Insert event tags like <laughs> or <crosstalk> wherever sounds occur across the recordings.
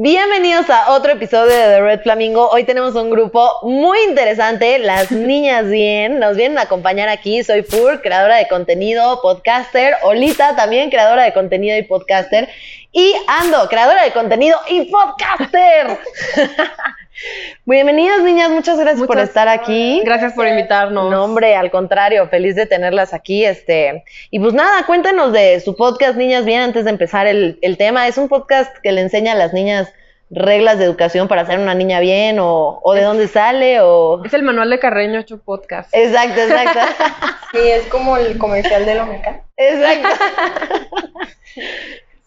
Bienvenidos a otro episodio de The Red Flamingo. Hoy tenemos un grupo muy interesante, las <laughs> niñas bien. Nos vienen a acompañar aquí. Soy Fur, creadora de contenido, podcaster. Olita, también creadora de contenido y podcaster. Y Ando, creadora de contenido y podcaster. <laughs> Bienvenidas, niñas. Muchas gracias por estar aquí. Gracias por invitarnos. No, hombre, al contrario, feliz de tenerlas aquí. Este, y pues nada, cuéntanos de su podcast, Niñas Bien, antes de empezar el, el tema. Es un podcast que le enseña a las niñas reglas de educación para ser una niña bien o, o de dónde sale o... Es el manual de Carreño hecho podcast. Exacto, exacto. <laughs> sí, es como el comercial de Lomeca. Exacto. <laughs>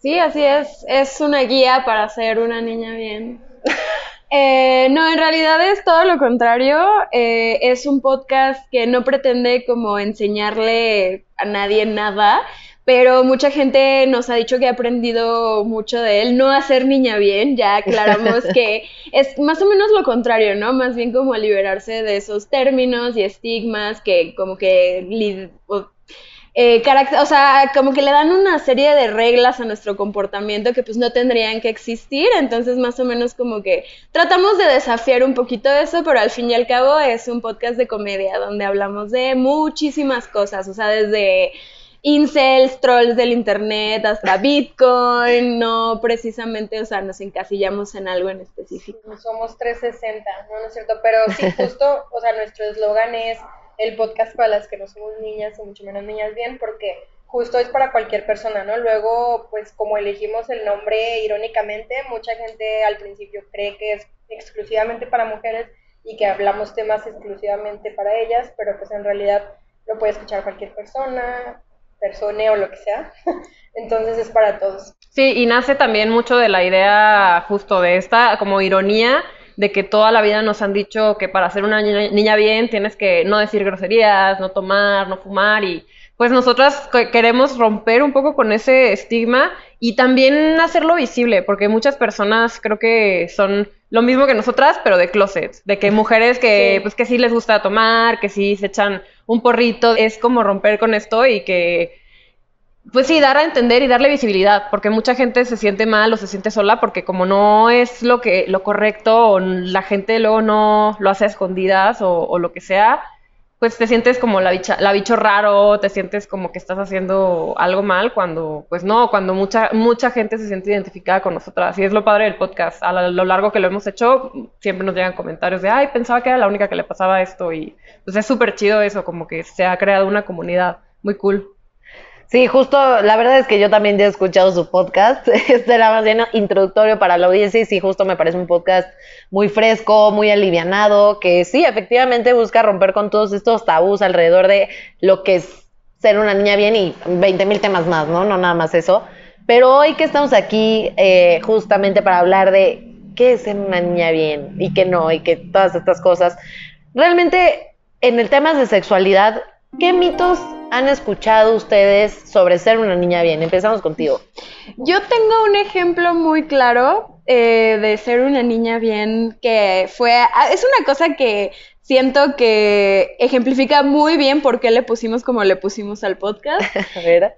sí, así es. Es una guía para ser una niña bien. Eh, no, en realidad es todo lo contrario. Eh, es un podcast que no pretende como enseñarle a nadie nada, pero mucha gente nos ha dicho que ha aprendido mucho de él. No a ser niña bien, ya aclaramos <laughs> que es más o menos lo contrario, ¿no? Más bien como liberarse de esos términos y estigmas que como que eh, o sea, como que le dan una serie de reglas a nuestro comportamiento que pues no tendrían que existir, entonces más o menos como que tratamos de desafiar un poquito eso, pero al fin y al cabo es un podcast de comedia donde hablamos de muchísimas cosas, o sea, desde incels, trolls del internet, hasta Bitcoin, no precisamente, o sea, nos encasillamos en algo en específico. Somos 360, no, no es cierto, pero sí, <laughs> justo, o sea, nuestro eslogan es el podcast para las que no somos niñas y mucho menos niñas bien, porque justo es para cualquier persona, ¿no? Luego, pues como elegimos el nombre irónicamente, mucha gente al principio cree que es exclusivamente para mujeres y que hablamos temas exclusivamente para ellas, pero pues en realidad lo puede escuchar cualquier persona, persona o lo que sea. <laughs> Entonces es para todos. Sí, y nace también mucho de la idea justo de esta como ironía de que toda la vida nos han dicho que para ser una niña, bien tienes que no decir groserías, no tomar, no fumar y pues nosotras queremos romper un poco con ese estigma y también hacerlo visible, porque muchas personas creo que son lo mismo que nosotras, pero de closets, de que mujeres que pues que sí les gusta tomar, que sí se echan un porrito, es como romper con esto y que pues sí, dar a entender y darle visibilidad, porque mucha gente se siente mal o se siente sola porque como no es lo que lo correcto o la gente luego no lo hace a escondidas o, lo que sea, pues te sientes como la bicha, la bicho raro, te sientes como que estás haciendo algo mal cuando pues no, cuando mucha mucha gente se siente identificada con nosotras y es lo padre del podcast. A lo largo que lo hemos hecho siempre nos llegan comentarios de, "Ay, pensaba que era la única que le pasaba esto" y pues es súper chido eso, como que se ha creado una comunidad muy cool. Sí, justo, la verdad es que yo también he escuchado su podcast. <laughs> Este era más bien introductorio para la audiencia y sí, justo me parece un podcast muy fresco, muy alivianado, que sí, efectivamente busca romper con todos estos tabús alrededor de lo que es ser una niña bien y 20 mil temas más, ¿no? No nada más eso. Pero hoy que estamos aquí eh, justamente para hablar de qué es ser una niña bien y qué no, y que todas estas cosas, realmente en el tema de sexualidad, ¿qué mitos han escuchado ustedes sobre ser una niña bien? Empezamos contigo. Yo tengo un ejemplo muy claro eh, de ser una niña bien que fue, ah, es una cosa que siento que ejemplifica muy bien por qué le pusimos como le pusimos al podcast. <laughs>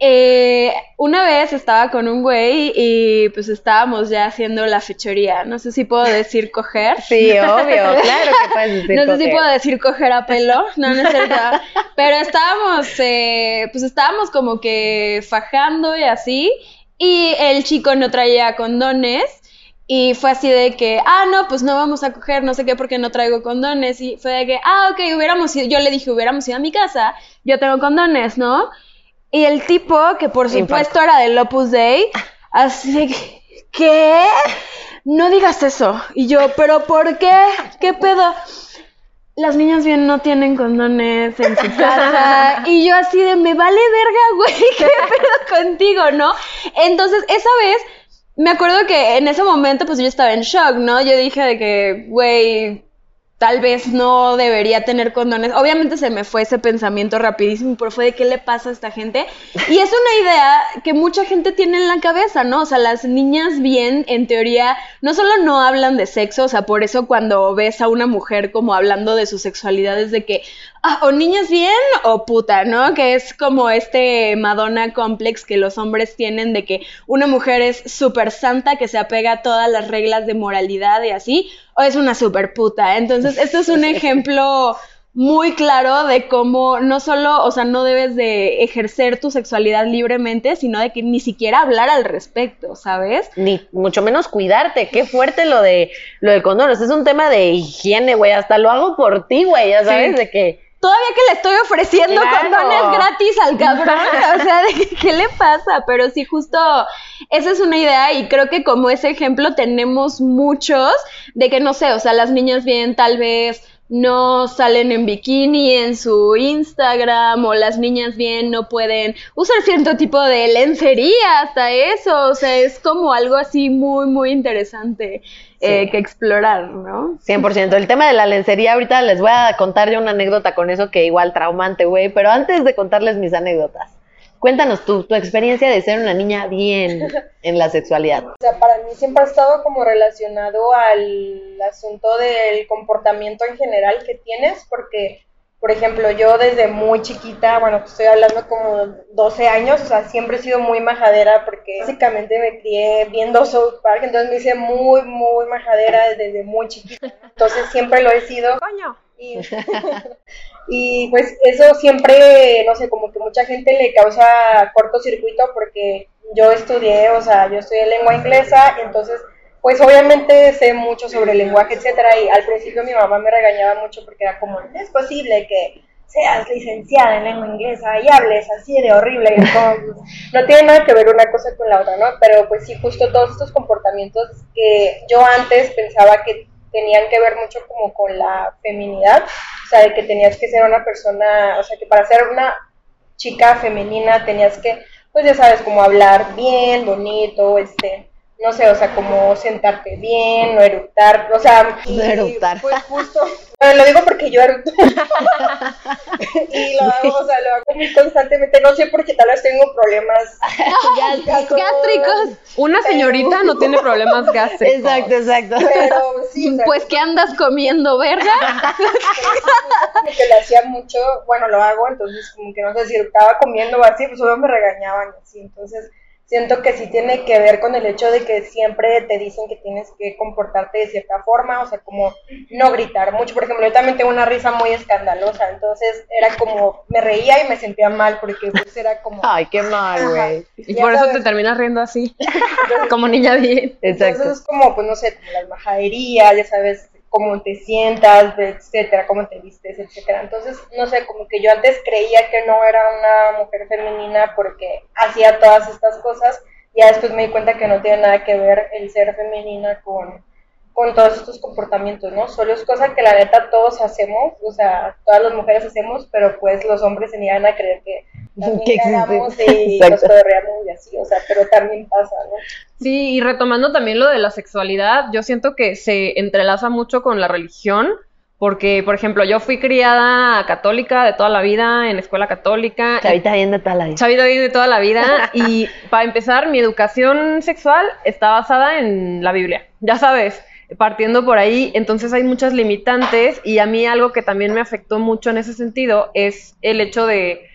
Eh, una vez estaba con un güey y pues estábamos ya haciendo la fechoría. No sé si puedo decir coger. Sí, <laughs> obvio, claro que puedes decir No sé si puedo decir coger a pelo. No, no es cierto. Pero estábamos, eh, pues estábamos como que fajando y así. Y el chico no traía condones. Y fue así de que, ah, no, pues no vamos a coger, no sé qué, porque no traigo condones. Y fue de que, ah, ok, hubiéramos ido, yo le dije, hubiéramos ido a mi casa, yo tengo condones, ¿no? Y el tipo, que por supuesto era del Opus Dei, así de que, ¿qué? No digas eso. Y yo, ¿pero por qué? ¿Qué pedo? Las niñas bien no tienen condones en su casa. <laughs> y yo así de, me vale verga, güey, <laughs> ¿qué pedo contigo, no? Entonces, esa vez me acuerdo que en ese momento pues yo estaba en shock, ¿no? Yo dije de que, güey, tal vez no debería tener condones. Obviamente se me fue ese pensamiento rapidísimo, pero fue de qué le pasa a esta gente. Y es una idea que mucha gente tiene en la cabeza, ¿no? O sea, las niñas bien, en teoría, no solo no hablan de sexo, o sea, por eso cuando ves a una mujer como hablando de su sexualidad es de que, ah, o niñas bien o puta, ¿no? Que es como este Madonna complex que los hombres tienen de que una mujer es súper santa, que se apega a todas las reglas de moralidad y así, o es una super puta. Entonces, esto es un <laughs> ejemplo muy claro de cómo no solo, o sea, no debes de ejercer tu sexualidad libremente, sino de que ni siquiera hablar al respecto, ¿sabes? Ni mucho menos cuidarte. Qué fuerte lo de lo del condón. Es un tema de higiene, güey. Hasta lo hago por ti, güey. Ya sabes, de que todavía que le estoy ofreciendo Claro. condones gratis al cabrón. <laughs> O sea, ¿de qué, qué le pasa? Pero sí, justo esa es una idea y creo que como ese ejemplo tenemos muchos de que, no sé, o sea, las niñas bien tal vez no salen en bikini en su Instagram o las niñas bien no pueden usar cierto tipo de lencería hasta eso. O sea, es como algo así muy, muy interesante eh, que explorar, ¿no? 100%. El tema de la lencería, ahorita les voy a contar yo una anécdota con eso que igual traumante, güey. Pero antes de contarles mis anécdotas, cuéntanos tú, tu experiencia de ser una niña bien <laughs> en la sexualidad. O sea, para mí siempre ha estado como relacionado al asunto del comportamiento en general que tienes, porque, por ejemplo, yo desde muy chiquita, bueno, estoy hablando como 12 años, o sea, siempre he sido muy majadera porque básicamente me crié viendo South Park, entonces me hice muy, muy majadera desde muy chiquita. Entonces siempre lo he sido. Coño. Y, <laughs> y, pues eso siempre, no sé, como que mucha gente le causa cortocircuito porque yo estudié, o sea, yo estudié lengua inglesa, entonces pues obviamente sé mucho sobre el lenguaje, etcétera, y al principio mi mamá me regañaba mucho porque era como, no es posible que seas licenciada en lengua inglesa y hables así de horrible, y no tiene nada que ver una cosa con la otra, ¿no? Pero pues sí, justo todos estos comportamientos que yo antes pensaba que tenían que ver mucho como con la feminidad, o sea, de que tenías que ser una persona, o sea, que para ser una chica femenina tenías que, pues ya sabes, como hablar bien, bonito, este, no sé, o sea, como sentarte bien, no eructar, o sea, No eructar. Pues justo, bueno, lo digo porque yo eructo. <laughs> y lo hago, o sea, lo hago muy constantemente, no sé por qué tal vez tengo problemas <laughs> Gástricos. Una señorita no tiene problemas gástricos. Exacto, exacto. Pero sí, o sea, Pues que andas comiendo verga. como que le hacía mucho, bueno, lo hago, entonces como que no sé si estaba comiendo o así, pues solo me regañaban así, entonces siento que sí tiene que ver con el hecho de que siempre te dicen que tienes que comportarte de cierta forma, o sea, como no gritar mucho, por ejemplo, yo también tengo una risa muy escandalosa, entonces era como, me reía y me sentía mal porque pues era como... <laughs> Ay, qué mal, güey. Y por eso te terminas riendo así, <laughs> como niña bien. Exacto. Entonces es como, pues no sé, como las majaderías, ya sabes cómo te sientas, etcétera, cómo te vistes, etcétera. Entonces, no sé, como que yo antes creía que no era una mujer femenina porque hacía todas estas cosas, ya después me di cuenta que no tiene nada que ver el ser femenina con, con todos estos comportamientos, ¿no? Solo es cosa que la neta todos hacemos, o sea, todas las mujeres hacemos, pero pues los hombres se niegan a creer que <laughs> también Que y nos y así, o sea, pero también pasa, ¿no? Sí, y retomando también lo de la sexualidad, yo siento que se entrelaza mucho con la religión, porque, por ejemplo, yo fui criada católica de toda la vida, en escuela católica. Chavita bien de toda la vida. Chavita bien de toda la vida. <laughs> Y para empezar, mi educación sexual está basada en la Biblia. Ya sabes, partiendo por ahí, entonces hay muchas limitantes y a mí algo que también me afectó mucho en ese sentido es el hecho de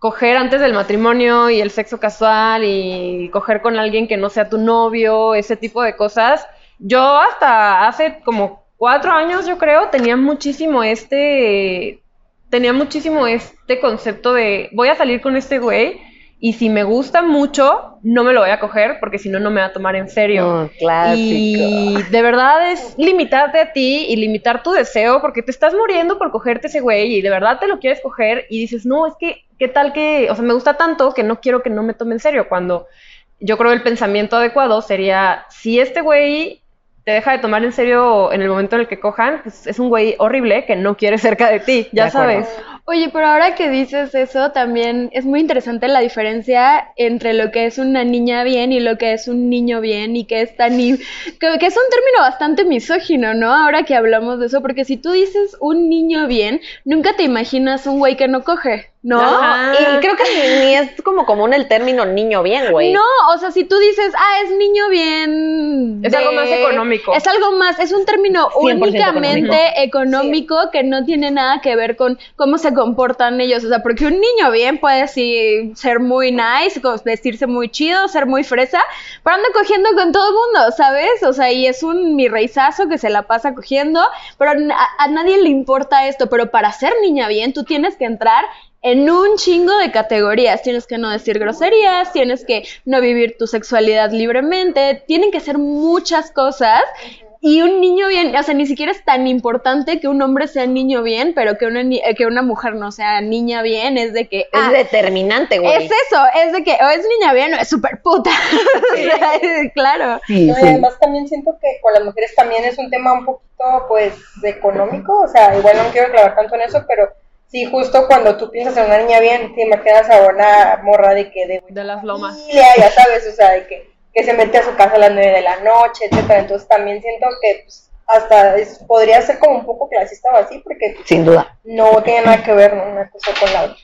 coger antes del matrimonio y el sexo casual y coger con alguien que no sea tu novio, ese tipo de cosas. Yo hasta hace como cuatro años, yo creo, tenía muchísimo este, tenía muchísimo este concepto de voy a salir con este güey y si me gusta mucho, no me lo voy a coger porque si no, no me va a tomar en serio. Mm, clásico. Y de verdad es limitarte a ti y limitar tu deseo porque te estás muriendo por cogerte ese güey y de verdad te lo quieres coger y dices, no, es que, ¿qué tal que, o sea, me gusta tanto que no quiero que no me tome en serio? Cuando yo creo el pensamiento adecuado sería, si este güey te deja de tomar en serio en el momento en el que cojan, pues es un güey horrible que no quiere cerca de ti, ya De sabes. Oye, pero ahora que dices eso, también es muy interesante la diferencia entre lo que es una niña bien y lo que es un niño bien y que es tan... que, que es un término bastante misógino, ¿no? Ahora que hablamos de eso, porque si tú dices un niño bien, nunca te imaginas un güey que no coge, ¿no? Ajá. Y creo que ni, ni es como común el término niño bien, güey. No, o sea, si tú dices, ah, es niño bien. Es algo más económico. Es algo más, es un término 100% únicamente económico, que no tiene nada que ver con cómo se comportan ellos. O sea, porque un niño bien puede sí ser muy nice, vestirse muy chido, ser muy fresa, pero anda cogiendo con todo el mundo, ¿sabes? O sea, y es un mi reizazo que se la pasa cogiendo, pero a, a nadie le importa esto. Pero para ser niña bien, tú tienes que entrar en un chingo de categorías. Tienes que no decir groserías, tienes que no vivir tu sexualidad libremente, tienen que ser muchas cosas. Y un niño bien, o sea, ni siquiera es tan importante que un hombre sea niño bien, pero que una, ni- eh, que una mujer no sea niña bien, es de que... Es ah, determinante, güey. es eso, es de que o es niña bien o es súper puta. <laughs> O sea, claro. Sí, No, y sí. además también siento que con las mujeres también es un tema un poquito, pues, económico, o sea, igual no me quiero clavar tanto en eso, pero sí, justo cuando tú piensas en una niña bien, te imaginas a una morra de que de De las lomas. familia, ya sabes, o sea, de que, que se mete a su casa a las nueve de la noche, etcétera, entonces también siento que pues, hasta es- podría ser como un poco clasista o así, porque Sin duda. no tiene nada que ver una cosa con la otra.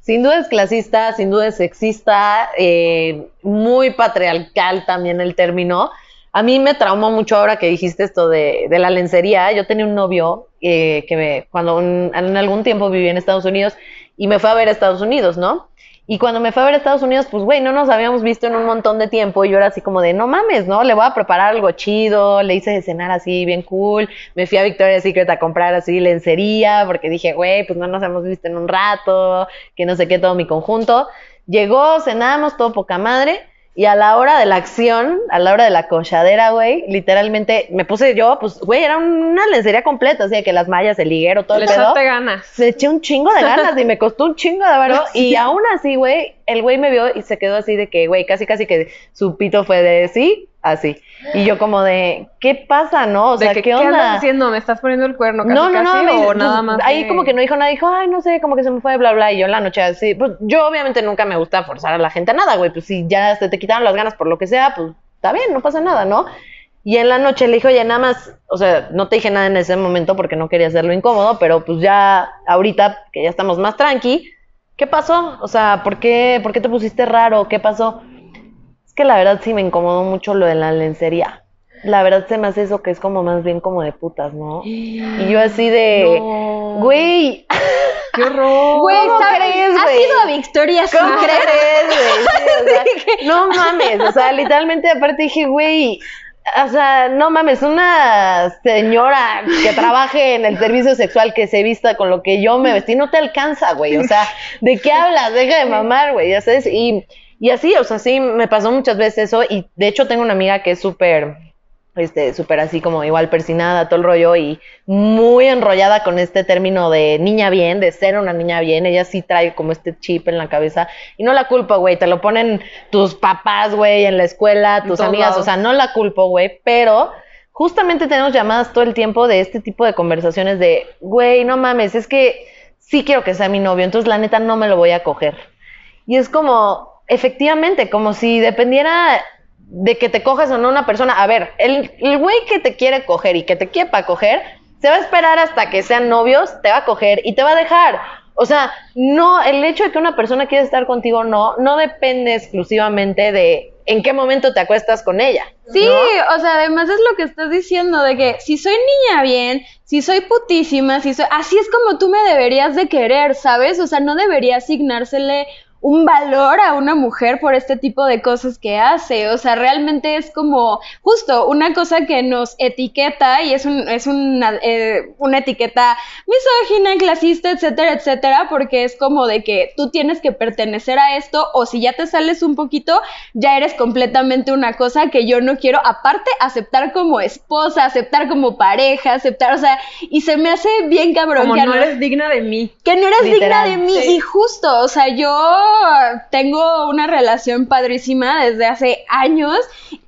Sin duda es clasista, sin duda es sexista, eh, muy patriarcal también el término. A mí me traumó mucho ahora que dijiste esto de, de la lencería. Yo tenía un novio eh, que cuando en algún tiempo viví en Estados Unidos y me fue a ver a Estados Unidos, ¿no? Y cuando me fue a ver a Estados Unidos, pues, güey, no nos habíamos visto en un montón de tiempo y yo era así como de, no mames, ¿no? Le voy a preparar algo chido, le hice de cenar así, bien cool. Me fui a Victoria's Secret a comprar así lencería porque dije, güey, pues no nos hemos visto en un rato, que no sé qué, todo mi conjunto. Llegó, cenamos, todo poca madre. Y a la hora de la acción, a la hora de la cochadera, güey, literalmente me puse yo, pues, güey, era una lencería completa, así de que las mallas, el liguero, todo Le el pedo. ganas. Se eché un chingo de ganas y me costó un chingo de varo. <laughs> Y aún así, güey, el güey me vio y se quedó así de que, güey, casi casi que su pito fue de sí, así. Y yo como de, ¿qué pasa, no? O sea, que, ¿qué ¿qué andas onda? haciendo? ¿Me estás poniendo el cuerno casi, No, no, no, casi, me- o pues, nada más? ahí de- como que no dijo nada, dijo, ay, no sé, como que se me fue, bla, bla, y yo en la noche así, pues yo obviamente nunca me gusta forzar a la gente a nada, güey, pues si ya se te quitaron las ganas por lo que sea, pues está bien, no pasa nada, ¿no? Y en la noche le dije, oye, nada más, o sea, no te dije nada en ese momento porque no quería hacerlo incómodo, pero pues ya ahorita que ya estamos más tranqui, ¿qué pasó? O sea, ¿por qué, ¿por qué te pusiste raro? ¿Qué pasó? Es que la verdad sí me incomodó mucho lo de la lencería. La verdad se me hace eso que es como más bien como de putas, ¿no? Y yo así de, No. güey, ¡Qué <laughs> horror! Güey, ¿Cómo ¿sabes? crees, ¿Has güey? ido a Victoria's ¿cómo crees, güey? Sí, o sea, <laughs> no mames, o sea, literalmente aparte dije, güey, o sea, no mames, una señora que trabaje en el servicio sexual que se vista con lo que yo me vestí no te alcanza, güey, o sea, ¿de qué hablas? Deja de mamar, güey, ya sabes, y, y así, o sea, sí, me pasó muchas veces eso, y de hecho tengo una amiga que es súper este, súper así como igual persinada, todo el rollo y muy enrollada con este término de niña bien, de ser una niña bien, ella sí trae como este chip en la cabeza y no la culpo, güey, te lo ponen tus papás, güey, en la escuela, tus amigas, lados. o sea, no la culpo, güey, pero justamente tenemos llamadas todo el tiempo de este tipo de conversaciones de, güey, no mames, es que sí quiero que sea mi novio, entonces la neta no me lo voy a coger. Y es como, efectivamente, como si dependiera de que te cojas o no una persona. A ver, el, el güey que te quiere coger y que te quiere para coger, se va a esperar hasta que sean novios, te va a coger y te va a dejar. O sea, no, el hecho de que una persona quiera estar contigo o no, no depende exclusivamente de en qué momento te acuestas con ella. Sí, ¿no? o sea, además es lo que estás diciendo de que si soy niña bien, si soy putísima, si soy así es como tú me deberías de querer, ¿sabes? O sea, no debería asignársele un valor a una mujer por este tipo de cosas que hace. O sea, realmente es como justo una cosa que nos etiqueta y es, un, es una, eh, una etiqueta misógina, clasista, etcétera, etcétera, porque es como de que tú tienes que pertenecer a esto o si ya te sales un poquito, ya eres completamente una cosa que yo no quiero, aparte, aceptar como esposa, aceptar como pareja, aceptar, o sea, y se me hace bien cabrón Como que no no- eres digna de mí. que no eres Literal, digna de mí. sí. Y justo, o sea, yo tengo una relación padrísima desde hace años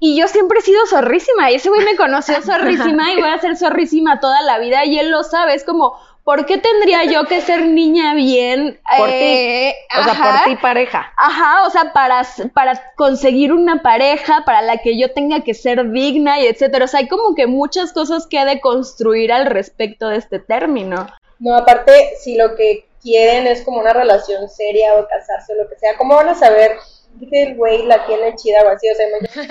y yo siempre he sido zorrísima y ese güey me conoció <laughs> zorrísima y voy a ser zorrísima toda la vida y él lo sabe, es como, ¿por qué tendría yo que ser niña bien? Por eh, ti. O sea, por ti pareja. Ajá, o sea, para, para conseguir una pareja, para la que yo tenga que ser digna y etcétera. O sea, hay como que muchas cosas que he de construir al respecto de este término. No, aparte, si lo que quieren es como una relación seria o casarse o lo que sea, ¿cómo van a saber que el güey la tiene chida o así? O sea,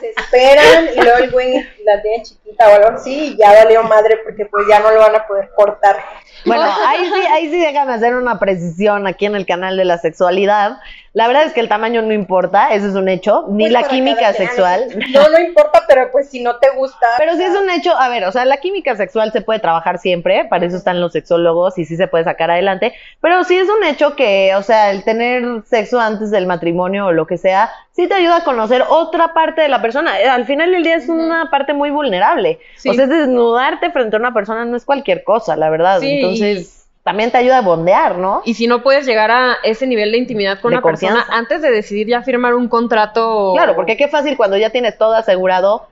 desesperan <laughs> y luego el güey la tiene chiquita o algo así y ya valió madre porque pues ya no lo van a poder cortar. Bueno, <laughs> ahí sí, ahí sí déjame hacer una precisión aquí en el canal de la sexualidad. La verdad es que el tamaño no importa, eso es un hecho, ni Pues la química sexual. No, no importa, pero pues si no te gusta. Pero sí es un hecho, a ver, o sea, la química sexual se puede trabajar siempre, para eso están los sexólogos y sí se puede sacar adelante, pero sí es un hecho que, o sea, el tener sexo antes del matrimonio o lo que sea, sí te ayuda a conocer otra parte de la persona. Eh, Al final del día es una parte muy vulnerable. Sí. O sea, es desnudarte frente a una persona no es cualquier cosa, la verdad. Sí, Entonces, también te ayuda a bondear, ¿no? Y si no puedes llegar a ese nivel de intimidad con De una persona antes de decidir ya firmar un contrato. Claro, porque qué fácil cuando ya tienes todo asegurado,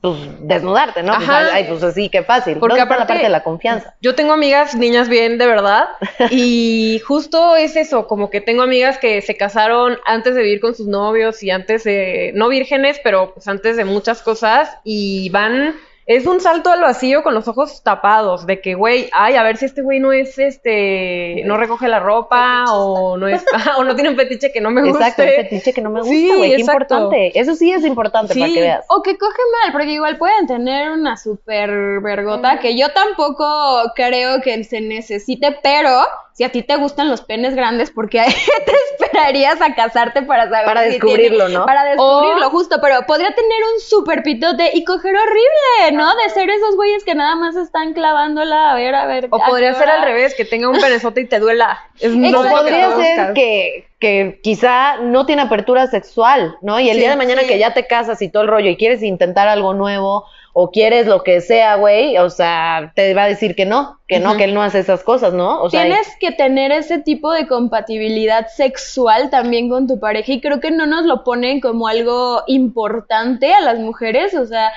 pues desnudarte, ¿no? Pues, Ajá. ay, pues así, qué fácil. Porque ¿Dónde está la aparte- parte de la confianza. Yo tengo amigas, niñas bien, de verdad, <laughs> y justo es eso, como que tengo amigas que se casaron antes de vivir con sus novios y antes de, no vírgenes, pero pues antes de muchas cosas, y van, es un salto al vacío con los ojos tapados, de que, güey, ay, a ver si este güey no es, este, no recoge la ropa, o no es, o no tiene un fetiche que no me guste. Exacto, un fetiche que no me gusta, Sí, güey, qué exacto. importante. Eso sí es importante para Sí. que veas. O que coge mal, porque igual pueden tener una super vergota, que yo tampoco creo que se necesite, pero si a ti te gustan los penes grandes, porque <laughs> te esperarías a casarte para saber Para si descubrirlo, tiene- ¿no? Para descubrirlo, O- justo, pero podría tener un super pitote y coger horrible, ¿no? De ser esos güeyes que nada más están clavándola a ver, a ver. O podría ser al revés, que tenga un penezote y te duela. Es no que Podría ser que, que quizá no tiene apertura sexual, ¿no? Y el Sí, día de mañana sí. que ya te casas y todo el rollo y quieres intentar algo nuevo o quieres lo que sea, güey, o sea, te va a decir que no, que no, que él no hace esas cosas, ¿no? O sea, Tienes que tener ese tipo de compatibilidad sexual también con tu pareja y creo que no nos lo ponen como algo importante a las mujeres, o sea,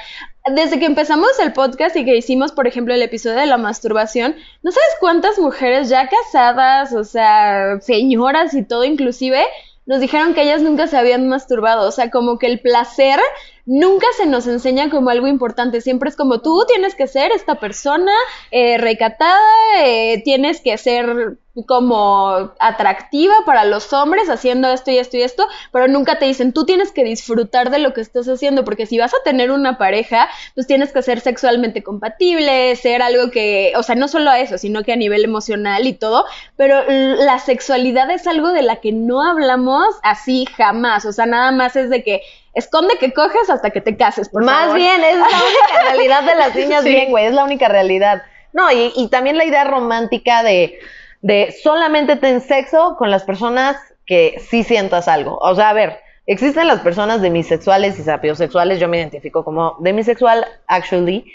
desde que empezamos el podcast y que hicimos, por ejemplo, el episodio de la masturbación, no sabes cuántas mujeres ya casadas, o sea, señoras y todo inclusive, nos dijeron que ellas nunca se habían masturbado, o sea, como que el placer nunca se nos enseña como algo importante, siempre es como tú tienes que ser esta persona eh, recatada, eh, tienes que ser como atractiva para los hombres haciendo esto y esto y esto, pero nunca te dicen tú tienes que disfrutar de lo que estás haciendo, porque si vas a tener una pareja, pues tienes que ser sexualmente compatible, ser algo que, o sea, no solo eso, sino que a nivel emocional y todo, pero la sexualidad es algo de la que no hablamos así jamás, o sea, nada más es de que esconde que coges hasta que te cases, por Más favor. bien, es la <laughs> única realidad de las niñas Sí. bien, güey, es la única realidad. No, y, y también la idea romántica de, de solamente ten sexo con las personas que sí sientas algo. O sea, a ver, existen las personas demisexuales y sapiosexuales, yo me identifico como demisexual, actually,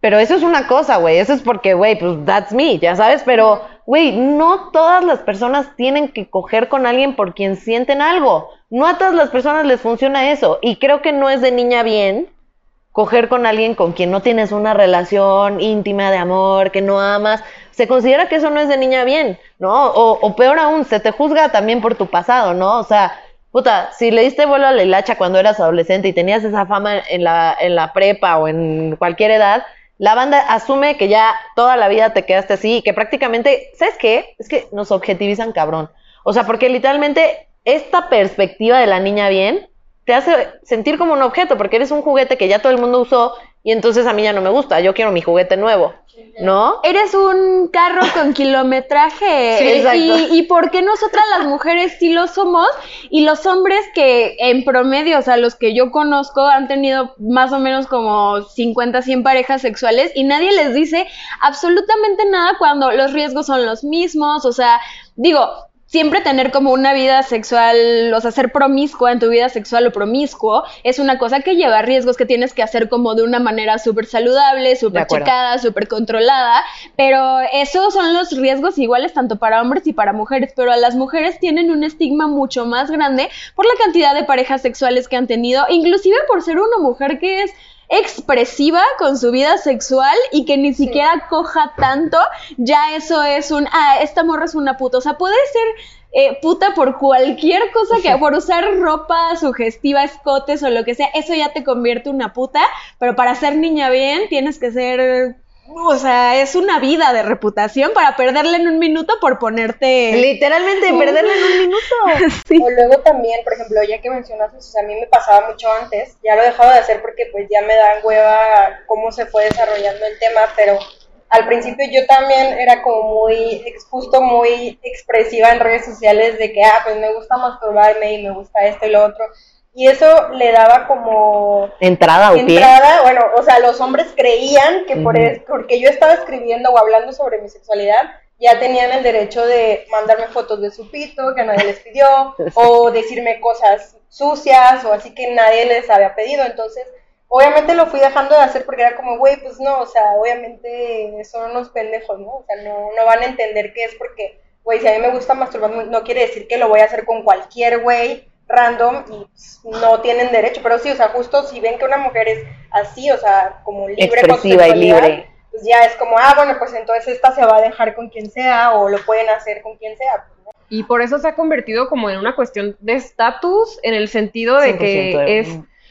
pero eso es una cosa, güey, eso es porque, güey, pues that's me, ya sabes, pero, güey, no todas las personas tienen que coger con alguien por quien sienten algo. No a todas las personas les funciona eso. Y creo que no es de niña bien coger con alguien con quien no tienes una relación íntima de amor, que no amas. Se considera que eso no es de niña bien, ¿no? O, o peor aún, se te juzga también por tu pasado, ¿no? O sea, puta, si le diste vuelo a la hilacha cuando eras adolescente y tenías esa fama en la, en la prepa o en cualquier edad, la banda asume que ya toda la vida te quedaste así y que prácticamente, ¿sabes qué? Es que nos objetivizan cabrón. O sea, porque literalmente esta perspectiva de la niña bien te hace sentir como un objeto, porque eres un juguete que ya todo el mundo usó y entonces a mí ya no me gusta, yo quiero mi juguete nuevo, ¿no? Eres un carro con kilometraje. <laughs> Sí, exacto. y, y por qué nosotras las mujeres sí lo somos y los hombres que en promedio, o sea, los que yo conozco han tenido más o menos como 50, 100 parejas sexuales y nadie les dice absolutamente nada cuando los riesgos son los mismos, o sea, digo, siempre tener como una vida sexual, o sea, ser promiscua en tu vida sexual o promiscuo es una cosa que lleva riesgos que tienes que hacer como de una manera súper saludable, súper checada, súper controlada, pero esos son los riesgos iguales tanto para hombres y para mujeres, pero a las mujeres tienen un estigma mucho más grande por la cantidad de parejas sexuales que han tenido, inclusive por ser una mujer que es expresiva con su vida sexual y que ni siquiera coja tanto, ya eso es un, ah, esta morra es una puta, o sea, puede ser eh, puta por cualquier cosa que, por usar ropa sugestiva, escotes o lo que sea, eso ya te convierte en una puta, pero para ser niña bien tienes que ser, o sea, es una vida de reputación para perderla en un minuto por ponerte... Literalmente, perderla en un minuto. <laughs> O luego también, por ejemplo, ya que mencionaste, o sea, a mí me pasaba mucho antes, ya lo he dejado de hacer porque pues ya me da hueva cómo se fue desarrollando el tema, pero al principio yo también era como muy, ex- justo muy expresiva en redes sociales de que, ah, pues me gusta masturbarme y me gusta esto y lo otro. Y eso le daba como Entrada o pie. entrada, bueno, o sea, los hombres creían que por es- porque yo estaba escribiendo o hablando sobre mi sexualidad, ya tenían el derecho de mandarme fotos de su pito que nadie les pidió, <laughs> o decirme cosas sucias, o así que nadie les había pedido. Entonces, obviamente lo fui dejando de hacer porque era como, güey, pues no, o sea, obviamente son unos pendejos, ¿no? O sea, no, no van a entender que es porque, güey, si a mí me gusta masturbarme, no quiere decir que lo voy a hacer con cualquier güey random y no tienen derecho, pero sí, o sea, justo si ven que una mujer es así, o sea, como libre con su Expresiva y libre. pues ya es como, ah, bueno, pues entonces esta se va a dejar con quien sea o lo pueden hacer con quien sea. pues, ¿no? Y por eso se ha convertido como en una cuestión de estatus, en el sentido de 100% que de- es...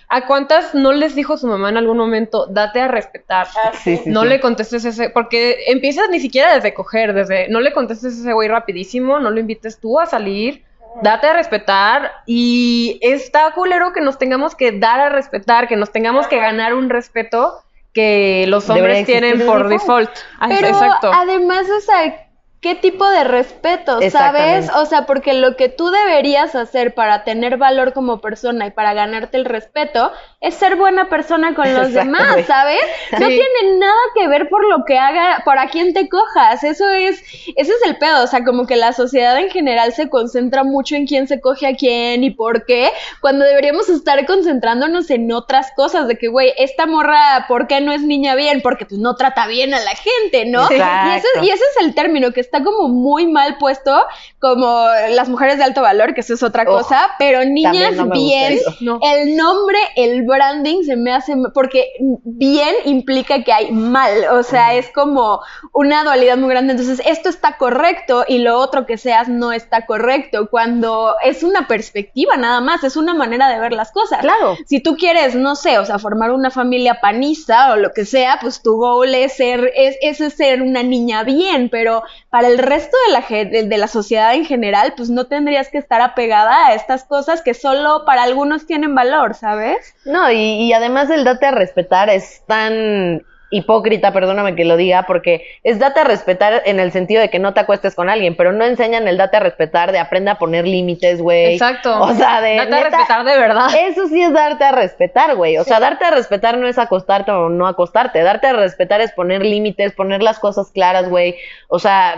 ¿A cuántas no les dijo su mamá en algún momento, date a respetar? Ah, Sí, sí. sí, no sí. le contestes ese, porque empiezas ni siquiera desde coger, desde no le contestes ese güey rapidísimo, no lo invites tú a salir, date a respetar y está culero que nos tengamos que dar a respetar, que nos tengamos que ganar un respeto que los hombres tienen por default. default. Ah, Pero Exacto. además, o sea, ¿qué tipo de respeto, sabes? O sea, porque lo que tú deberías hacer para tener valor como persona y para ganarte el respeto es ser buena persona con los demás. ¿sabes? <laughs> No Sí. tiene nada que ver por lo que haga, por a quién te cojas. Eso es, ese es el pedo. O sea, como que la sociedad en general se concentra mucho en quién se coge a quién y por qué, cuando deberíamos estar concentrándonos en otras cosas, de que, güey, esta morra, ¿por qué no es niña bien? Porque pues no trata bien a la gente, ¿no? Y ese, y ese es el término que está como muy mal puesto, como las mujeres de alto valor, que eso es otra Oh, cosa, pero niñas no bien. No. el nombre, el branding se me hace, porque bien implica que hay mal, o sea, es como una dualidad muy grande, entonces esto está correcto y lo otro que seas no está correcto, cuando es una perspectiva nada más, es una manera de ver las cosas. Claro. Si tú quieres, no sé, o sea, formar una familia panista o lo que sea, pues tu goal es ser, es, es ser una niña bien, pero para el resto de la, de la sociedad en general, pues no tendrías que estar apegada a estas cosas que solo para algunos tienen valor, ¿sabes? No, y, y además el date a respetar es tan hipócrita, perdóname que lo diga, porque es date a respetar en el sentido de que no te acuestes con alguien, pero no enseñan el date a respetar de aprende a poner límites, güey. Exacto. O sea, de Date a neta, respetar de verdad. Eso sí es darte a respetar, güey. O sea, darte a respetar no es acostarte o no acostarte. Darte a respetar es poner límites, poner las cosas claras, güey. O sea,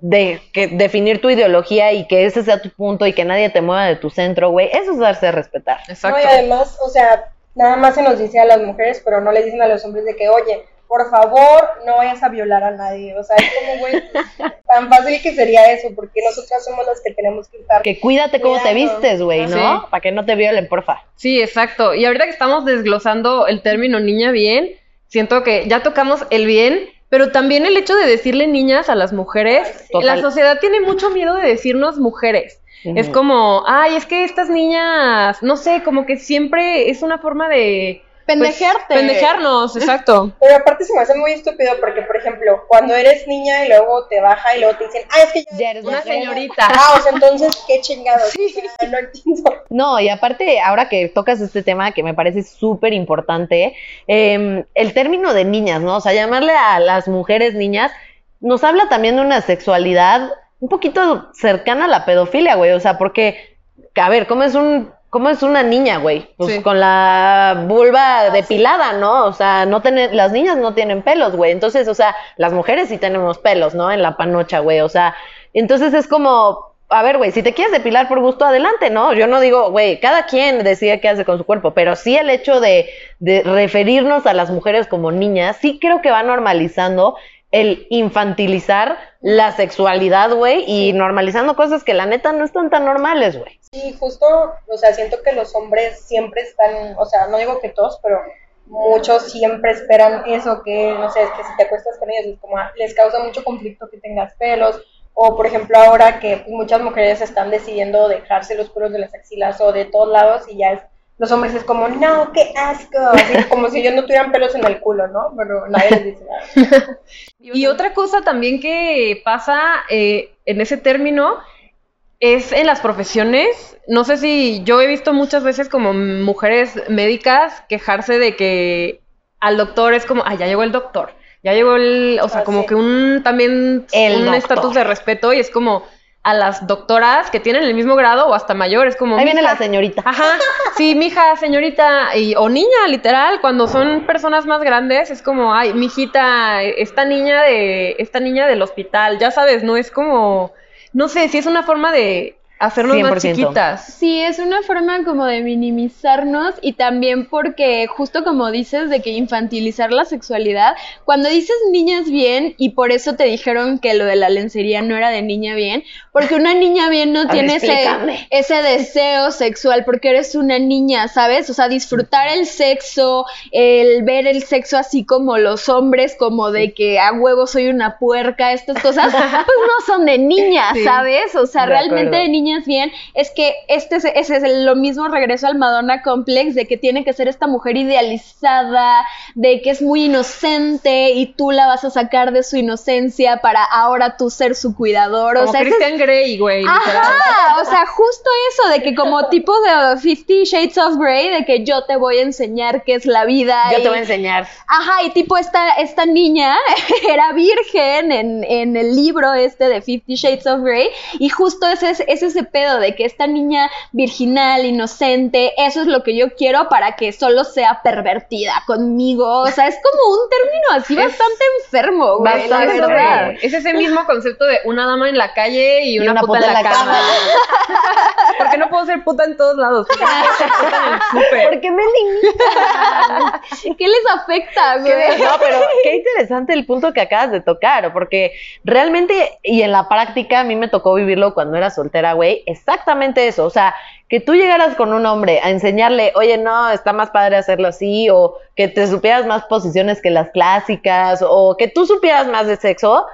de que definir tu ideología y que ese sea tu punto y que nadie te mueva de tu centro, güey. Eso es darse a respetar. Exacto. No, y además, o sea, nada más se nos dice a las mujeres, pero no les dicen a los hombres de que, oye, por favor, no vayas a violar a nadie. O sea, es como, güey, <laughs> tan fácil que sería eso, porque nosotras somos las que tenemos que estar. Que cuídate cómo te vistes, güey, ¿no? Sí. Para que no te violen, porfa. Sí, exacto. Y ahorita que estamos desglosando el término niña bien, siento que ya tocamos el bien, pero también el hecho de decirle niñas a las mujeres, Ay, sí. Total. la sociedad tiene mucho miedo de decirnos mujeres. Es como, ay, es que estas niñas, no sé, como que siempre es una forma de... pues, Pendejearte. pendejarnos, <laughs> exacto. Pero aparte se me hace muy estúpido porque, por ejemplo, cuando eres niña y luego te baja y luego te dicen, ah, es que ya, Ya eres Una señorita. Ah, o sea, entonces, qué chingados. O sea, no entiendo. No, y aparte, ahora que tocas este tema que me parece súper importante, eh, el término de niñas, ¿no? O sea, llamarle a las mujeres niñas nos habla también de una sexualidad un poquito cercana a la pedofilia, güey. O sea, porque, a ver, ¿cómo es un... ¿Cómo es una niña, güey? Pues Sí. con la vulva depilada, ¿no? O sea, no tener, las niñas no tienen pelos, güey. Entonces, o sea, las mujeres sí tenemos pelos, ¿no? En la panocha, güey. O sea, entonces es como, a ver, güey, si te quieres depilar por gusto, adelante, ¿no? Yo no digo, güey, cada quien decide qué hace con su cuerpo, pero sí el hecho de, de referirnos a las mujeres como niñas, sí creo que va normalizando el infantilizar la sexualidad, güey, y normalizando cosas que la neta no están tan normales, güey. Sí, justo, o sea, siento que los hombres siempre están, o sea, no digo que todos, pero muchos siempre esperan eso, que, no sé, es que si te acuestas con ellos, es como, ah, les causa mucho conflicto que tengas pelos, o por ejemplo ahora que muchas mujeres están decidiendo dejarse los pelos de las axilas o de todos lados y ya es, los hombres es como, no, qué asco, así <laughs> como si ellos no tuvieran pelos en el culo, ¿no? Pero nadie les dice nada. <laughs> Y otra cosa también que pasa eh, en ese término es en las profesiones. No sé si yo he visto muchas veces como mujeres médicas quejarse de que al doctor es como, ah, ya llegó el doctor. Ya llegó el, o sea, Ah, como sí. que un también El un estatus de respeto y es como a las doctoras que tienen el mismo grado o hasta mayor, es como Ahí viene "Mija, la señorita. Ajá, sí, mija, señorita, y, o niña, literal, cuando son personas más grandes, es como, ay, mijita, esta niña de, esta niña del hospital, ya sabes, no es como, no sé, si es una forma de hacernos más 100%. chiquitas. Sí, es una forma como de minimizarnos y también porque justo como dices de que infantilizar la sexualidad, cuando dices niñas bien y por eso te dijeron que lo de la lencería no era de niña bien, porque una niña bien no ver, tiene ese, deseo sexual porque eres una niña, ¿sabes? O sea, disfrutar el sexo, el ver el sexo así como los hombres, como de que a huevo soy una puerca, estas cosas, pues no son de niñas, Sí. ¿sabes? O sea, De realmente acuerdo. de niñas bien es que este es, ese es lo mismo regreso al Madonna Complex de que tiene que ser esta mujer idealizada, de que es muy inocente y tú la vas a sacar de su inocencia para ahora tú ser su cuidador. Como o sea, ese es- Christian Grey, güey. Ajá, o sea, justo eso de que como tipo de Fifty Shades of Grey, de que yo te voy a enseñar qué es la vida. Yo y- te voy a enseñar. Ajá, y tipo esta, esta niña <laughs> era virgen en, en el libro este de Fifty Shades of Grey, y justo ese es, es ese pedo de que esta niña virginal, inocente, eso es lo que yo quiero para que solo sea pervertida conmigo. O sea, es como un término así Es bastante enfermo, güey, la bastante verdad. Es ese mismo concepto de una dama en la calle y, una, puta, en la, cama. <laughs> Porque no puedo ser puta en todos lados. Porque no puedo ser puta en el súper. ¿Por qué me limitas? ¿Qué les afecta, güey? No, pero qué <laughs> interesante el punto que acabas de tocar, porque realmente, y en la práctica, a mí me tocó vivirlo cuando era soltera, güey, exactamente eso, o sea, que tú llegaras con un hombre a enseñarle, oye, no, está más padre hacerlo así, o que te supieras más posiciones que las clásicas, o que tú supieras más de sexo,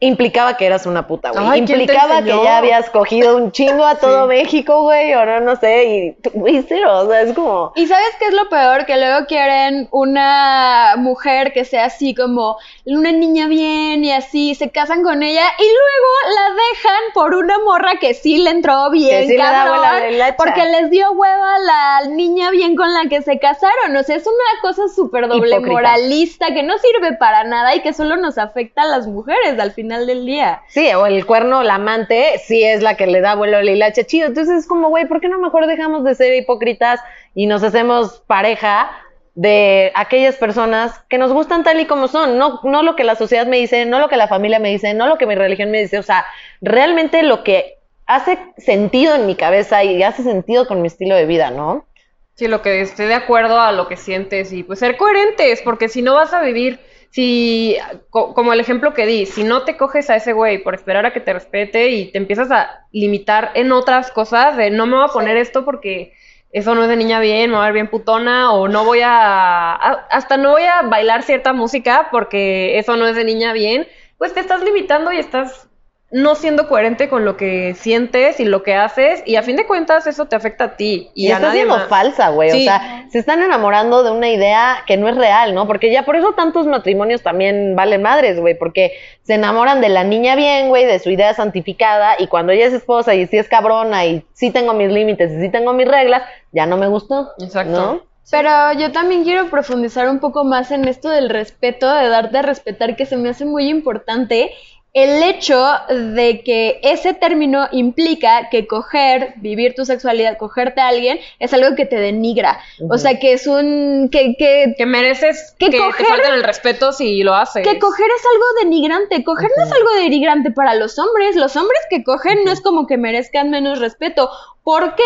implicaba que eras una puta, güey. Ay, ¿quién te Implicaba que ya habías cogido un chingo a <laughs> todo México, güey, o no, no sé, y, güey, cero, o sea, es como... ¿Y sabes qué es lo peor? Que luego quieren una mujer que sea así como una niña bien y así, se casan con ella y luego la dejan por una morra que sí le entró bien, Que sí le da cabrón, porque les dio hueva la niña bien con la que se casaron. O sea, es una cosa súper doble Hipócrita. moralista que no sirve para nada y que solo nos afecta a las mujeres al final del día. Sí, o el cuerno, la amante, sí es la que le da vuelo al hilache chido. Entonces es como, güey, ¿por qué no mejor dejamos de ser hipócritas y nos hacemos pareja de aquellas personas que nos gustan tal y como son? No, no lo que la sociedad me dice, no lo que la familia me dice, no lo que mi religión me dice. O sea, realmente lo que hace sentido en mi cabeza y hace sentido con mi estilo de vida, ¿no? Sí, lo que esté de acuerdo a lo que sientes y pues ser coherentes, porque si no vas a vivir, si, co- como el ejemplo que di, si no te coges a ese güey por esperar a que te respete y te empiezas a limitar en otras cosas, de no me voy a poner esto porque eso no es de niña bien, me voy a ver bien putona, o no voy a, a- hasta no voy a bailar cierta música porque eso no es de niña bien, pues te estás limitando y estás no siendo coherente con lo que sientes y lo que haces, y a fin de cuentas eso te afecta a ti y, Y, a está nadie siendo más. falsa, güey. Sí. O sea, se están enamorando de una idea que no es real, ¿no? Porque ya por eso tantos matrimonios también valen madres, güey. Porque se enamoran de la niña bien, güey, de su idea santificada. Y cuando ella es esposa y sí es cabrona y sí tengo mis límites y sí tengo mis reglas, ya no me gustó. Exacto. ¿no? Pero yo también quiero profundizar un poco más en esto del respeto, de darte a respetar, que se me hace muy importante. El hecho de que ese término implica que coger, vivir tu sexualidad, cogerte a alguien, es algo que te denigra. O sea, que es un... que, que, Que mereces Que que, coger- te falten el respeto si lo haces. que coger es algo denigrante. Coger no es algo denigrante para los hombres. Los hombres que cogen no es como que merezcan menos respeto. Porque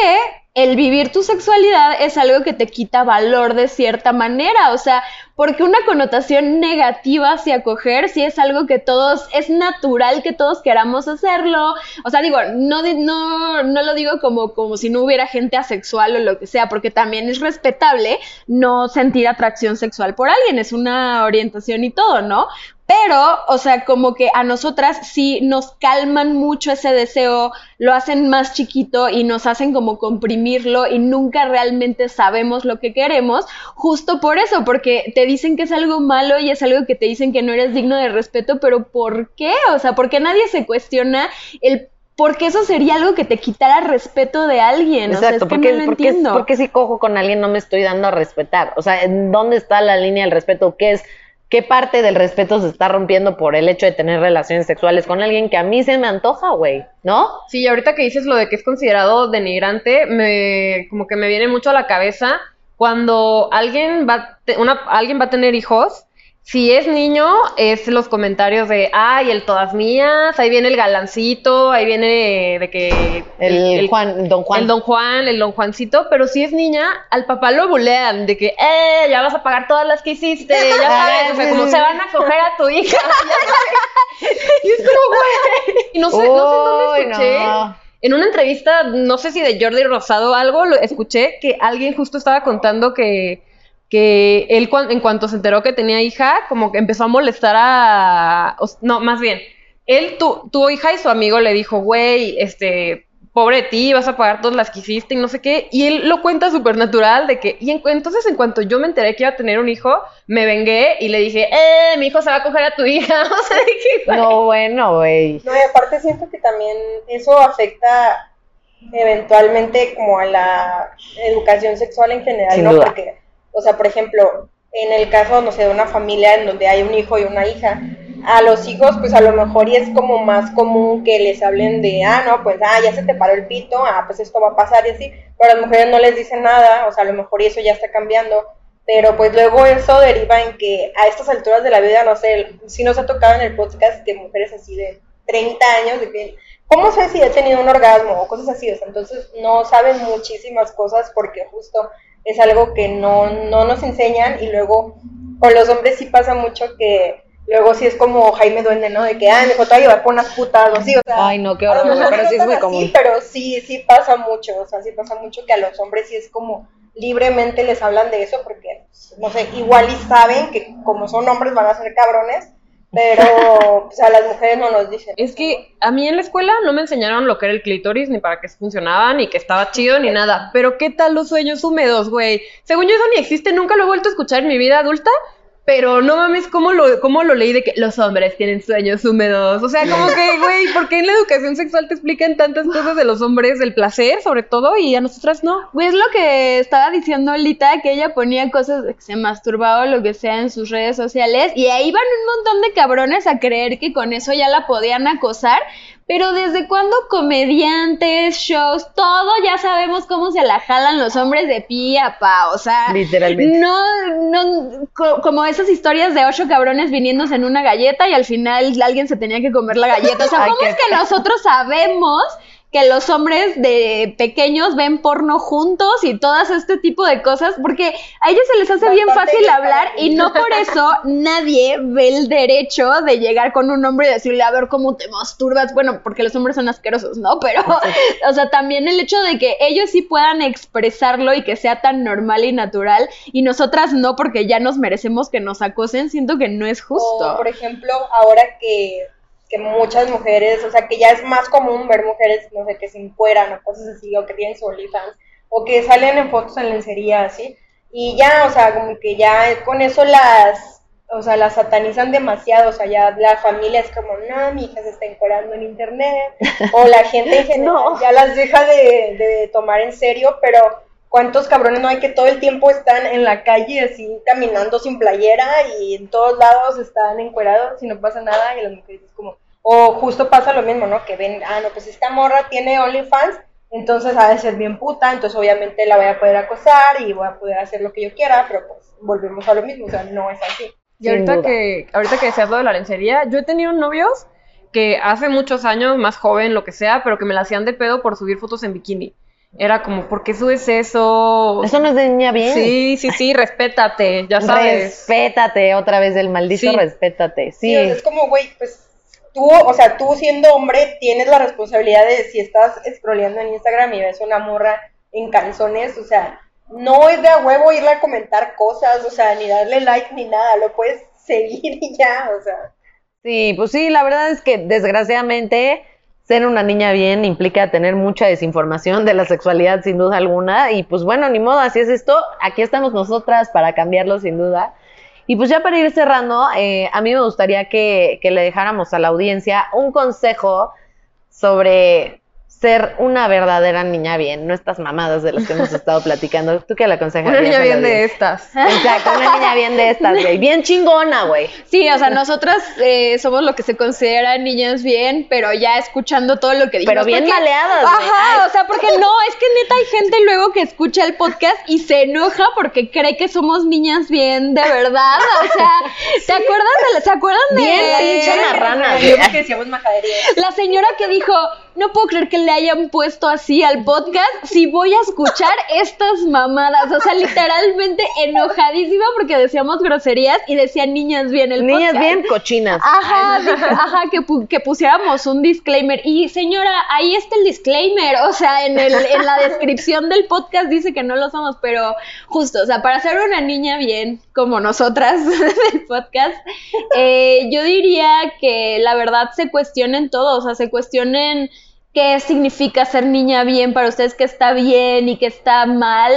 el vivir tu sexualidad es algo que te quita valor de cierta manera. O sea, porque una connotación negativa hacia coger sí es algo que todos, es natural que todos queramos hacerlo. O sea, digo, no, no, no lo digo como, como si no hubiera gente asexual o lo que sea, porque también es respetable no sentir atracción sexual por alguien. Es una orientación y todo, ¿no? Pero, o sea, como que a nosotras sí nos calman mucho ese deseo, lo hacen más chiquito y nos hacen como comprimirlo y nunca realmente sabemos lo que queremos, justo por eso, porque te dicen que es algo malo y es algo que te dicen que no eres digno de respeto, pero ¿por qué? O sea, porque nadie se cuestiona el por qué eso sería algo que te quitara respeto de alguien. o sea, es que porque, no lo porque, entiendo. porque si cojo con alguien no me estoy dando a respetar. O sea, ¿en dónde está la línea del respeto? ¿Qué es, qué parte del respeto se está rompiendo por el hecho de tener relaciones sexuales con alguien que a mí se me antoja, güey? ¿No? Sí, ahorita que dices lo de que es considerado denigrante, me como que me viene mucho a la cabeza cuando alguien va una alguien va a tener hijos. Si es niño, es los comentarios de, ay, el todas mías, ahí viene el galancito, ahí viene de que... El, Juan, don Juan. El don Juan, el don Juancito, pero si es niña, al papá lo bulean, de que, eh, ya vas a pagar todas las que hiciste, ya <laughs> sabes, o sea, como se van a coger a tu <laughs> hija. y es como, güey, y no sé, no sé dónde escuché. no. En una entrevista, no sé si de Jordi Rosado o algo, lo escuché que alguien justo estaba contando que, que él en cuanto se enteró que tenía hija, como que empezó a molestar a... no, más bien, él tu- tuvo hija y su amigo le dijo, güey, este, pobre de ti, vas a pagar todas las que hiciste y no sé qué. Y él lo cuenta súper natural de que, y en- entonces en cuanto yo me enteré que iba a tener un hijo, me vengué y le dije, eh, mi hijo se va a coger a tu hija. <laughs> O sea, dije, güey. No, bueno, güey. No, y aparte siento que también eso afecta eventualmente como a la educación sexual en general, Sin ¿no? duda. Porque, o sea, por ejemplo, en el caso, no sé, de una familia en donde hay un hijo y una hija, a los hijos, pues a lo mejor y es como más común que les hablen de, ah, no, pues, ah, ya se te paró el pito, ah, pues esto va a pasar y así, pero a las mujeres no les dicen nada, o sea, a lo mejor y eso ya está cambiando, pero pues luego eso deriva en que a estas alturas de la vida, no sé, si nos ha tocado en el podcast de mujeres así de 30 años, de que, ¿cómo sé si he tenido un orgasmo o cosas así? O sea, entonces no saben muchísimas cosas porque justo es algo que no, no nos enseñan y luego con los hombres sí pasa mucho que luego sí es como Jaime Duende, ¿no? De que, ay, me te a llevar por unas putas o así, o sea, Ay, no, qué horror, pero sí es muy así, común. pero sí, sí pasa mucho, o sea, sí pasa mucho que a los hombres sí es como libremente les hablan de eso porque, no sé, igual y saben que como son hombres van a ser cabrones, pero pues, a las mujeres no nos dicen. Es que a mí en la escuela no me enseñaron lo que era el clítoris, ni para qué funcionaba, ni que estaba chido, ni nada. Pero ¿qué tal los sueños húmedos, güey? Según yo eso ni existe, nunca lo he vuelto a escuchar en mi vida adulta, pero no mames, ¿cómo lo, cómo lo leí de que los hombres tienen sueños húmedos? O sea, como que, <laughs> güey, ¿por qué en la educación sexual te explican tantas cosas de los hombres, del placer, sobre todo, y a nosotras no? Güey, es lo que estaba diciendo Lita, que ella ponía cosas de que se masturbaba o lo que sea en sus redes sociales, y ahí van un montón de cabrones a creer que con eso ya la podían acosar, pero ¿desde cuándo comediantes, shows, todo ya sabemos cómo se la jalan los hombres de pie a pa? O sea, Literalmente. no, no, co- como esas historias de ocho cabrones viniéndose en una galleta y al final alguien se tenía que comer la galleta. O sea, ¿cómo es que nosotros sabemos que los hombres de pequeños ven porno juntos y todas este tipo de cosas? Porque a ellos se les hace bien fácil hablar y no por eso nadie ve el derecho de llegar con un hombre y decirle, a ver cómo te masturbas. Bueno, porque los hombres son asquerosos, ¿no? Pero, <laughs> o sea, también el hecho de que ellos sí puedan expresarlo y que sea tan normal y natural y nosotras no porque ya nos merecemos que nos acosen, siento que no es justo. O, por ejemplo, ahora que, que muchas mujeres, o sea, que ya es más común ver mujeres, no sé, que se encueran o cosas así, o que tienen su OnlyFans, o que salen en fotos en lencería, así, y ya, o sea, como que ya con eso las, o sea, las satanizan demasiado, o sea, ya la familia es como, no, mi hija se está encuerando en internet, o la gente en <laughs> general No. ya las deja de, de tomar en serio, pero cuántos cabrones no hay que todo el tiempo están en la calle así caminando sin playera y en todos lados están encuerados y no pasa nada y las mujeres es como O justo pasa lo mismo, ¿no? Que ven, ah, no, pues esta morra tiene OnlyFans, entonces ha de ser bien puta, entonces obviamente la voy a poder acosar y voy a poder hacer lo que yo quiera, pero pues volvemos a lo mismo, o sea, no es así. Y ahorita que, ahorita que decías lo de la lencería, yo he tenido novios que hace muchos años, más joven, lo que sea, pero que me la hacían de pedo por subir fotos en bikini. Era como, ¿por qué subes eso? Eso no es de niña bien. Sí, sí, sí, <laughs> respétate, ya sabes. Respétate otra vez el maldito Sí. respétate. Sí, Sí. o sea, es como, güey, pues tú, o sea, tú siendo hombre tienes la responsabilidad de si estás scrolleando en Instagram y ves una morra en calzones, o sea, no es de a huevo irle a comentar cosas, o sea, ni darle like ni nada, lo puedes <laughs> seguir y ya, o sea. Sí, pues sí, la verdad es que desgraciadamente ser una niña bien implica tener mucha desinformación de la sexualidad sin duda alguna y pues bueno, ni modo, así es esto, aquí estamos nosotras para cambiarlo sin duda. Y pues ya para ir cerrando, eh, a mí me gustaría que, que le dejáramos a la audiencia un consejo sobre ser una verdadera niña bien, no estas mamadas de las que hemos estado platicando. ¿Tú qué le aconsejas? Una niña la bien de estas. Exacto, una niña bien de estas, güey. Bien chingona, güey. Sí, o sea, nosotras eh, somos lo que se considera niñas bien, pero ya escuchando todo lo que dijimos. Pero bien porque- maleadas, güey. Ajá, o sea, porque no, es que neta hay gente luego que escucha el podcast y se enoja porque cree que somos niñas bien de verdad. O sea, ¿te acuerdas de, ¿se acuerdan de Bien pinche marrana, la señora que dijo, no puedo creer que le hayan puesto así al podcast si voy a escuchar estas mamadas. O sea, literalmente enojadísima porque decíamos groserías y decían niñas bien el Niñas podcast. bien cochinas. Ajá, dije, ajá, que, pu- que pusiéramos un disclaimer. Y señora, ahí está el disclaimer. O sea, en, el, en la descripción del podcast dice que no lo somos, pero justo, o sea, para ser una niña bien, como nosotras <laughs> del podcast, eh, yo diría que la verdad se cuestionen todo, o sea, se cuestionen qué significa ser niña bien para ustedes, qué está bien y qué está mal,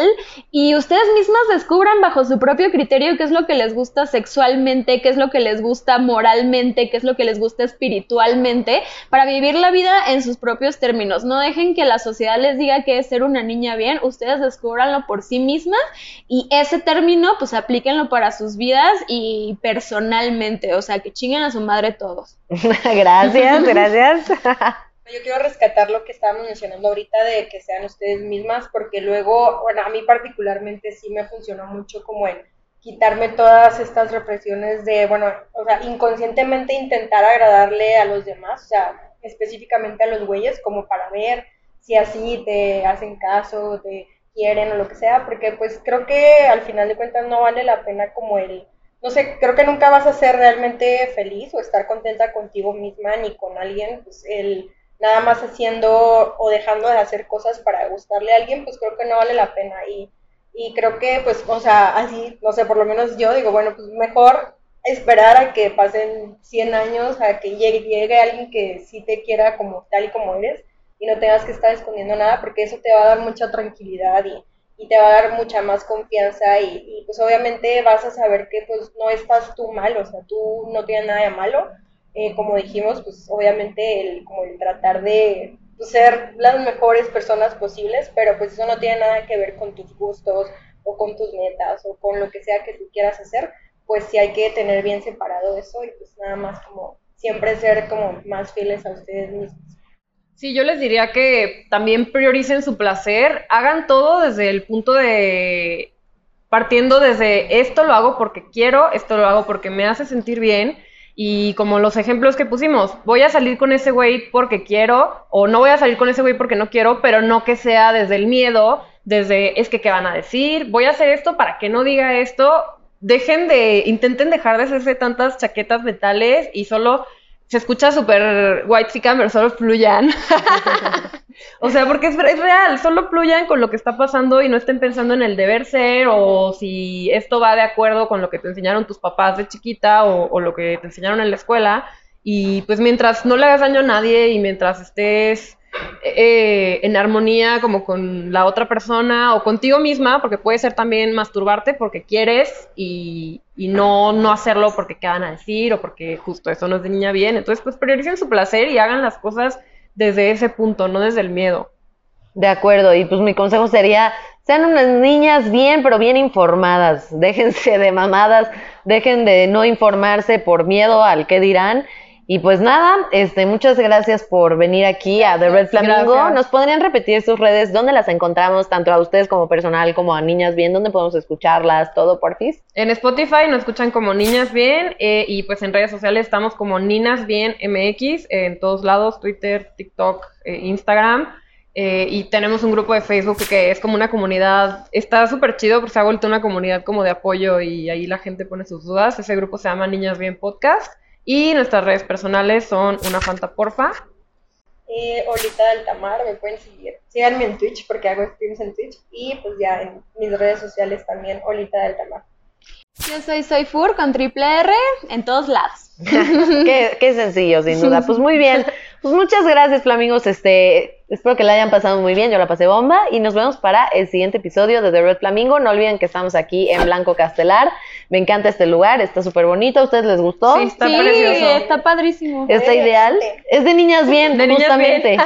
y ustedes mismas descubran bajo su propio criterio qué es lo que les gusta sexualmente, qué es lo que les gusta moralmente, qué es lo que les gusta espiritualmente, para vivir la vida en sus propios términos. No dejen que la sociedad les diga que es ser una niña bien, ustedes descubranlo por sí mismas y ese término pues aplíquenlo para sus vidas y personalmente, o sea, que chinguen a su madre todos. <laughs> gracias, <laughs> gracias. <laughs> Yo quiero rescatar lo que estábamos mencionando ahorita de que sean ustedes mismas, porque luego, bueno, a mí particularmente sí me funcionó mucho como el quitarme todas estas represiones de, bueno, o sea, inconscientemente intentar agradarle a los demás, o sea, específicamente a los güeyes, como para ver si así te hacen caso, te quieren o lo que sea, porque pues creo que al final de cuentas no vale la pena como el, no sé, creo que nunca vas a ser realmente feliz o estar contenta contigo misma ni con alguien, pues el nada más haciendo o dejando de hacer cosas para gustarle a alguien, pues creo que no vale la pena. Y, y creo que, pues, o sea, así, no sé, por lo menos yo digo, bueno, pues mejor esperar a que pasen 100 años, a que llegue, alguien que sí te quiera como tal y como eres y no tengas que estar escondiendo nada, porque eso te va a dar mucha tranquilidad y, y te va a dar mucha más confianza y, y, pues obviamente vas a saber que pues no estás tú mal, o sea, tú no tienes nada de malo, eh, como dijimos, pues obviamente el, como el tratar de pues, ser las mejores personas posibles, pero pues eso no tiene nada que ver con tus gustos o con tus metas o con lo que sea que tú quieras hacer, pues sí hay que tener bien separado eso y pues nada más como siempre ser como más fieles a ustedes mismos. Sí, yo les diría que también prioricen su placer, hagan todo desde el punto de partiendo desde esto lo hago porque quiero, esto lo hago porque me hace sentir bien y como los ejemplos que pusimos, voy a salir con ese güey porque quiero o no voy a salir con ese güey porque no quiero, pero no que sea desde el miedo, desde es que qué van a decir, voy a hacer esto para que no diga esto, dejen de, intenten dejar de hacerse tantas chaquetas mentales y solo se escucha súper white pero solo fluyan. <laughs> o sea, porque es, es, real, solo fluyan con lo que está pasando y no estén pensando en el deber ser o si esto va de acuerdo con lo que te enseñaron tus papás de chiquita o, o lo que te enseñaron en la escuela. Y pues mientras no le hagas daño a nadie y mientras estés eh, en armonía como con la otra persona o contigo misma, porque puede ser también masturbarte porque quieres y, no, no hacerlo porque qué van a decir o porque justo eso no es de niña bien. Entonces, pues prioricen su placer y hagan las cosas desde ese punto, no desde el miedo. De acuerdo, y pues mi consejo sería, sean unas niñas bien, pero bien informadas, déjense de mamadas, dejen de no informarse por miedo al que dirán Y pues nada, este, muchas gracias por venir aquí a The Red Flamingo. Gracias. ¿Nos podrían repetir sus redes? ¿Dónde las encontramos? Tanto a ustedes como personal, como a Niñas Bien. ¿Dónde podemos escucharlas? Todo, porfis. En Spotify nos escuchan como Niñas Bien eh, y pues en redes sociales estamos como Ninas Bien MX en todos lados, Twitter, TikTok, eh, Instagram. eh, y tenemos un grupo de Facebook que es como una comunidad, está súper chido porque se ha vuelto una comunidad como de apoyo y ahí la gente pone sus dudas. Ese grupo se llama Niñas Bien Podcast y nuestras redes personales son una Fanta Porfa. Eh, Olita del Tamar, me pueden seguir. Síganme en Twitch porque hago streams en Twitch. Y pues ya en mis redes sociales también, Olita del Tamar. Yo soy Soy Fur con triple R en todos lados. <laughs> qué, qué sencillo, sin duda. Pues muy bien. Pues muchas gracias, Flamingos. Este, espero que la hayan pasado muy bien. Yo la pasé bomba. Y nos vemos para el siguiente episodio de The Red Flamingo. No olviden que estamos aquí en Blanco Castelar. Me encanta este lugar. Está súper bonito. ¿A ustedes les gustó? Sí, está sí, precioso. está padrísimo. ¿Está Eh, ideal? Es de niñas bien, De niñas justamente.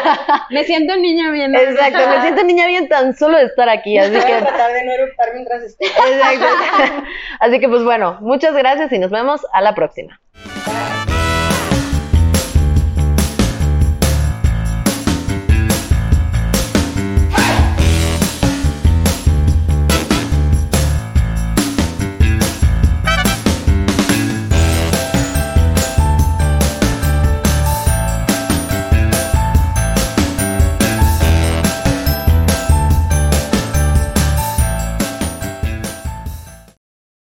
<laughs> Me siento niña bien. Exacto, me siento niña bien tan solo de estar aquí. Así Voy que a tratar de no eruptar mientras esté. <laughs> Exacto. <laughs> Así que pues bueno, muchas gracias y nos vemos a la próxima. Bye.